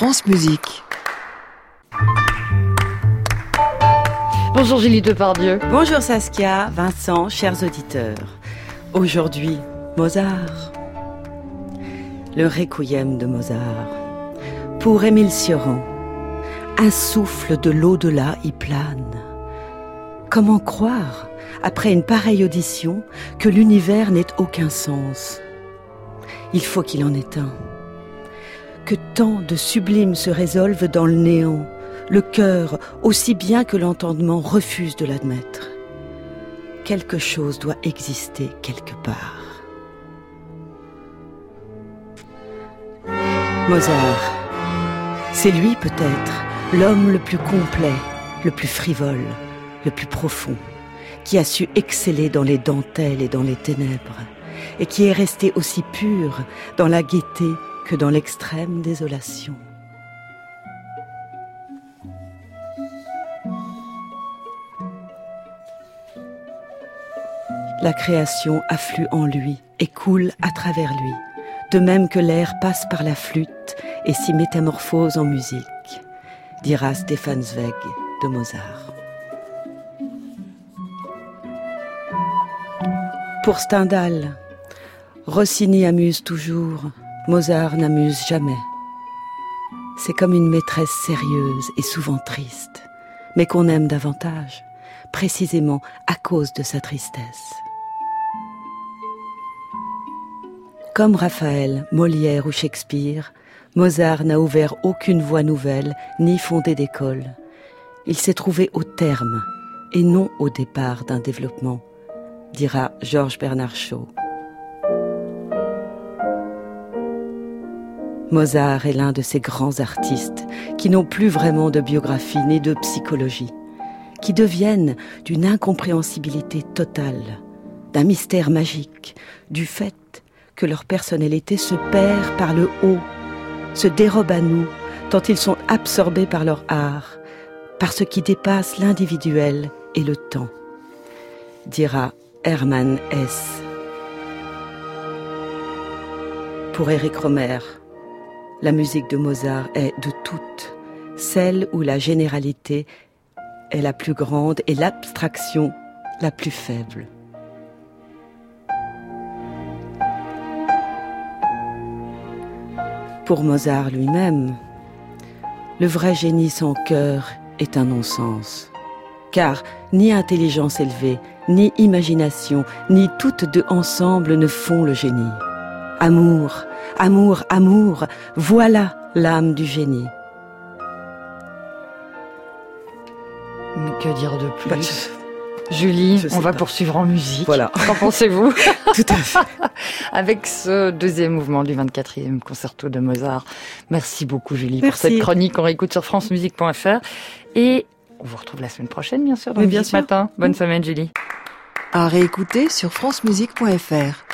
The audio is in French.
France Musique. Bonjour Julie Depardieu. Bonjour Saskia, Vincent, chers auditeurs. Aujourd'hui, Mozart. Le requiem de Mozart. Pour Émile Cioran, un souffle de l'au-delà y plane. Comment croire, après une pareille audition, que l'univers n'ait aucun sens? Il faut qu'il en ait un. Que tant de sublimes se résolvent dans le néant, le cœur, aussi bien que l'entendement, refuse de l'admettre. Quelque chose doit exister quelque part. Mozart. C'est lui peut-être, l'homme le plus complet, le plus frivole, le plus profond, qui a su exceller dans les dentelles et dans les ténèbres, et qui est resté aussi pur dans la gaieté que dans l'extrême désolation. La création afflue en lui et coule à travers lui, de même que l'air passe par la flûte et s'y métamorphose en musique, dira Stefan Zweig de Mozart. Pour Stendhal, Rossini amuse toujours, Mozart n'amuse jamais. C'est comme une maîtresse sérieuse et souvent triste, mais qu'on aime davantage, précisément à cause de sa tristesse. Comme Raphaël, Molière ou Shakespeare, Mozart n'a ouvert aucune voie nouvelle ni fondé d'école. Il s'est trouvé au terme et non au départ d'un développement, dira Georges Bernard Shaw. Mozart est l'un de ces grands artistes qui n'ont plus vraiment de biographie ni de psychologie, qui deviennent d'une incompréhensibilité totale, d'un mystère magique, du fait que leur personnalité se perd par le haut, se dérobe à nous, tant ils sont absorbés par leur art, par ce qui dépasse l'individuel et le temps, dira Hermann Hesse. Pour Eric Romer, la musique de Mozart est de toutes, celle où la généralité est la plus grande et l'abstraction la plus faible. Pour Mozart lui-même, le vrai génie sans cœur est un non-sens. Car ni intelligence élevée, ni imagination, ni toutes deux ensemble ne font le génie. Amour, amour, amour, voilà l'âme du génie. Mais que dire de plus Julie, on va poursuivre en musique. Voilà. Qu'en pensez-vous Tout à fait. Avec ce deuxième mouvement du 24e concerto de Mozart. Merci beaucoup Julie pour cette chronique. On réécoute sur francemusique.fr et on vous retrouve la semaine prochaine bien sûr dans Mais le bien sûr. matin. Bonne semaine Julie. À réécouter sur francemusique.fr.